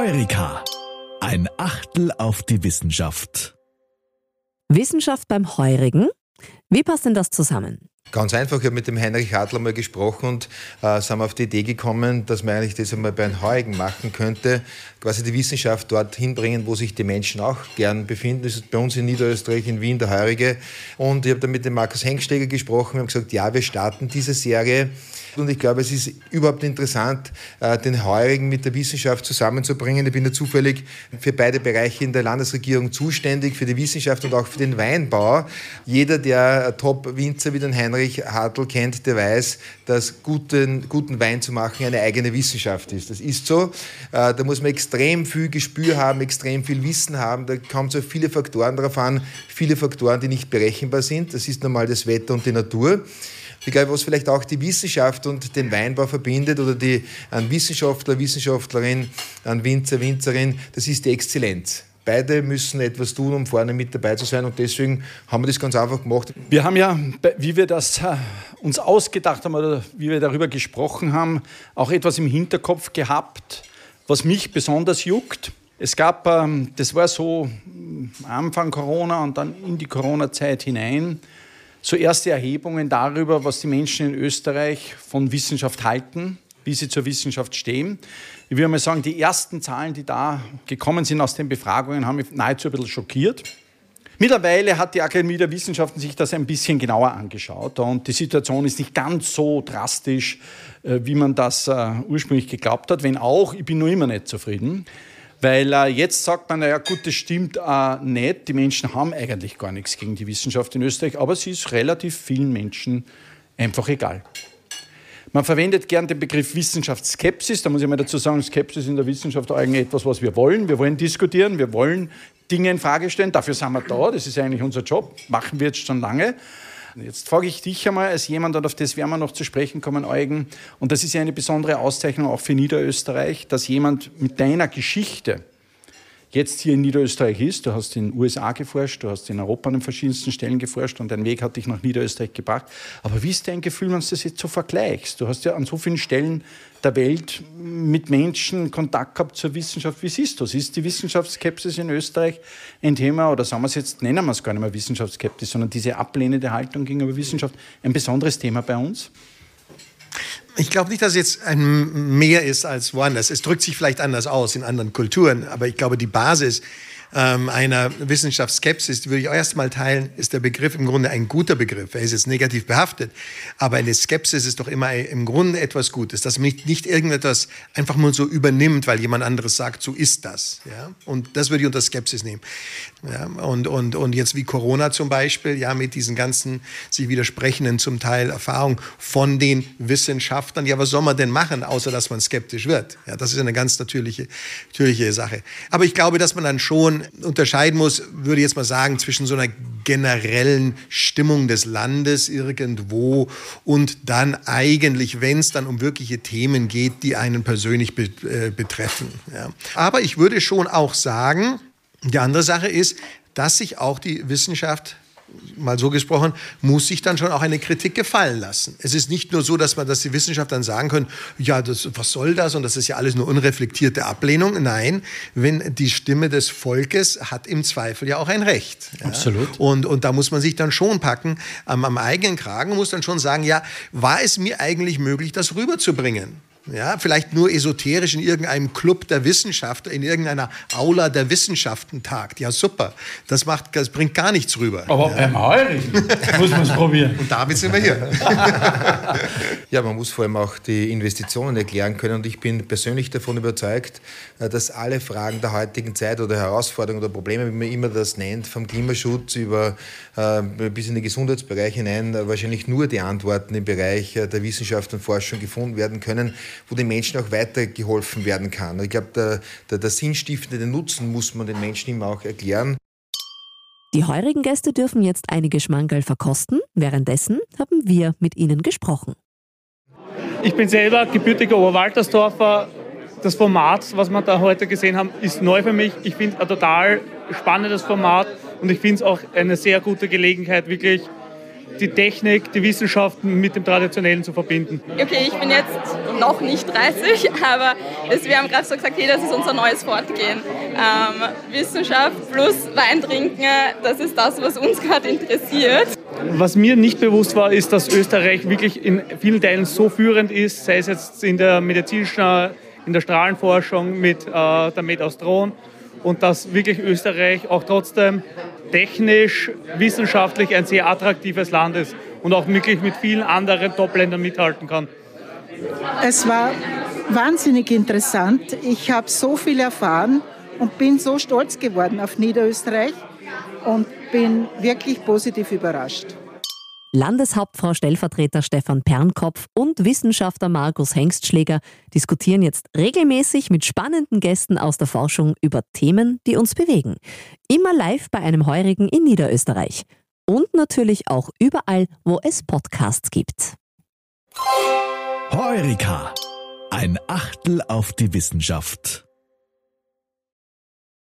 Heureka. Ein Achtel auf die Wissenschaft. Wissenschaft beim Heurigen? Wie passt denn das zusammen? Ganz einfach, ich habe mit dem Heinrich Hartler mal gesprochen und äh, sind auf die Idee gekommen, dass man eigentlich das einmal bei den Heurigen machen könnte, quasi die Wissenschaft dorthin bringen, wo sich die Menschen auch gern befinden. Das ist bei uns in Niederösterreich, in Wien, der Heurige. Und ich habe dann mit dem Markus Hengstega gesprochen und gesagt, ja, wir starten diese Serie. Und ich glaube, es ist überhaupt interessant, äh, den Heurigen mit der Wissenschaft zusammenzubringen. Ich bin ja zufällig für beide Bereiche in der Landesregierung zuständig, für die Wissenschaft und auch für den Weinbau. Jeder, der Top-Winzer wie den Heinrich Heinrich Hartl kennt, der weiß, dass guten, guten Wein zu machen eine eigene Wissenschaft ist. Das ist so. Äh, da muss man extrem viel Gespür haben, extrem viel Wissen haben. Da kommt so viele Faktoren darauf an, viele Faktoren, die nicht berechenbar sind. Das ist normal das Wetter und die Natur. Glaube, was vielleicht auch die Wissenschaft und den Weinbau verbindet oder die, ein Wissenschaftler, Wissenschaftlerin, ein Winzer, Winzerin, das ist die Exzellenz. Beide müssen etwas tun, um vorne mit dabei zu sein und deswegen haben wir das ganz einfach gemacht. Wir haben ja, wie wir das äh, uns ausgedacht haben oder wie wir darüber gesprochen haben, auch etwas im Hinterkopf gehabt, was mich besonders juckt. Es gab, ähm, das war so Anfang Corona und dann in die Corona-Zeit hinein, so erste Erhebungen darüber, was die Menschen in Österreich von Wissenschaft halten, wie sie zur Wissenschaft stehen. Ich würde mal sagen, die ersten Zahlen, die da gekommen sind aus den Befragungen, haben mich nahezu ein bisschen schockiert. Mittlerweile hat die Akademie der Wissenschaften sich das ein bisschen genauer angeschaut und die Situation ist nicht ganz so drastisch, äh, wie man das äh, ursprünglich geglaubt hat, wenn auch, ich bin nur immer nicht zufrieden. Weil äh, jetzt sagt man, naja gut, das stimmt äh, nicht, die Menschen haben eigentlich gar nichts gegen die Wissenschaft in Österreich, aber sie ist relativ vielen Menschen einfach egal. Man verwendet gern den Begriff Wissenschaftsskepsis. Da muss ich mal dazu sagen, Skepsis in der Wissenschaft eigentlich etwas, was wir wollen. Wir wollen diskutieren, wir wollen Dinge in Frage stellen. Dafür sind wir da. Das ist eigentlich unser Job. Machen wir jetzt schon lange. Jetzt frage ich dich einmal als jemand, und auf das werden wir noch zu sprechen kommen, Eugen, und das ist ja eine besondere Auszeichnung auch für Niederösterreich, dass jemand mit deiner Geschichte jetzt hier in Niederösterreich ist. Du hast in den USA geforscht, du hast in Europa an den verschiedensten Stellen geforscht und dein Weg hat dich nach Niederösterreich gebracht. Aber wie ist dein Gefühl, wenn du das jetzt so vergleichst? Du hast ja an so vielen Stellen der Welt mit Menschen Kontakt gehabt zur Wissenschaft. Wie siehst du es? Ist die Wissenschaftsskepsis in Österreich ein Thema, oder sagen wir es jetzt, nennen wir es gar nicht mehr Wissenschaftsskepsis, sondern diese ablehnende Haltung gegenüber Wissenschaft ein besonderes Thema bei uns? Ich glaube nicht, dass es jetzt ein mehr ist als woanders. Es drückt sich vielleicht anders aus in anderen Kulturen, aber ich glaube, die Basis ähm, einer Wissenschaftsskepsis, die würde ich auch erst mal teilen, ist der Begriff im Grunde ein guter Begriff. Er ist jetzt negativ behaftet, aber eine Skepsis ist doch immer im Grunde etwas Gutes, dass man nicht, nicht irgendetwas einfach nur so übernimmt, weil jemand anderes sagt, so ist das. Ja? Und das würde ich unter Skepsis nehmen. Ja? Und, und, und jetzt wie Corona zum Beispiel, ja, mit diesen ganzen sich widersprechenden zum Teil Erfahrungen von den Wissenschaftlern. Ja, was soll man denn machen, außer dass man skeptisch wird? Ja, das ist eine ganz natürliche, natürliche Sache. Aber ich glaube, dass man dann schon unterscheiden muss, würde ich jetzt mal sagen, zwischen so einer generellen Stimmung des Landes irgendwo und dann eigentlich, wenn es dann um wirkliche Themen geht, die einen persönlich be äh, betreffen. Ja. Aber ich würde schon auch sagen, die andere Sache ist, dass sich auch die Wissenschaft mal so gesprochen, muss sich dann schon auch eine Kritik gefallen lassen. Es ist nicht nur so, dass man, dass die Wissenschaft dann sagen können, ja, das, was soll das und das ist ja alles nur unreflektierte Ablehnung. Nein, wenn die Stimme des Volkes hat im Zweifel ja auch ein Recht. Ja? Absolut. Und, und da muss man sich dann schon packen am, am eigenen Kragen, muss dann schon sagen, ja, war es mir eigentlich möglich, das rüberzubringen? Ja, vielleicht nur esoterisch in irgendeinem Club der Wissenschaft, in irgendeiner Aula der Wissenschaften tagt. Ja, super. Das, macht, das bringt gar nichts rüber. Aber ja. beim Heurigen muss man es probieren. Und damit sind wir hier. ja, man muss vor allem auch die Investitionen erklären können. Und ich bin persönlich davon überzeugt, äh, dass alle Fragen der heutigen Zeit oder Herausforderungen oder Probleme, wie man immer das nennt, vom Klimaschutz über äh, bis in den Gesundheitsbereich hinein, äh, wahrscheinlich nur die Antworten im Bereich äh, der Wissenschaft und Forschung gefunden werden können wo den Menschen auch weitergeholfen werden kann. Ich glaube, der, der, der sinnstiftende Nutzen muss man den Menschen immer auch erklären. Die heurigen Gäste dürfen jetzt einige Schmankerl verkosten. Währenddessen haben wir mit ihnen gesprochen. Ich bin selber gebürtiger Oberwaltersdorfer. Das Format, was wir da heute gesehen haben, ist neu für mich. Ich finde es ein total spannendes Format und ich finde es auch eine sehr gute Gelegenheit, wirklich die Technik, die Wissenschaften mit dem Traditionellen zu verbinden. Okay, ich bin jetzt noch nicht 30, aber es, wir haben gerade so gesagt, hey, das ist unser neues Fortgehen. Ähm, Wissenschaft plus Wein trinken, das ist das, was uns gerade interessiert. Was mir nicht bewusst war, ist, dass Österreich wirklich in vielen Teilen so führend ist, sei es jetzt in der medizinischen, in der Strahlenforschung mit äh, der Medastron und dass wirklich Österreich auch trotzdem technisch, wissenschaftlich ein sehr attraktives Land ist und auch wirklich mit vielen anderen Top-Ländern mithalten kann. Es war wahnsinnig interessant. Ich habe so viel erfahren und bin so stolz geworden auf Niederösterreich und bin wirklich positiv überrascht. Landeshauptfrau Stellvertreter Stefan Pernkopf und Wissenschaftler Markus Hengstschläger diskutieren jetzt regelmäßig mit spannenden Gästen aus der Forschung über Themen, die uns bewegen. Immer live bei einem Heurigen in Niederösterreich. Und natürlich auch überall, wo es Podcasts gibt. Heurika. Ein Achtel auf die Wissenschaft.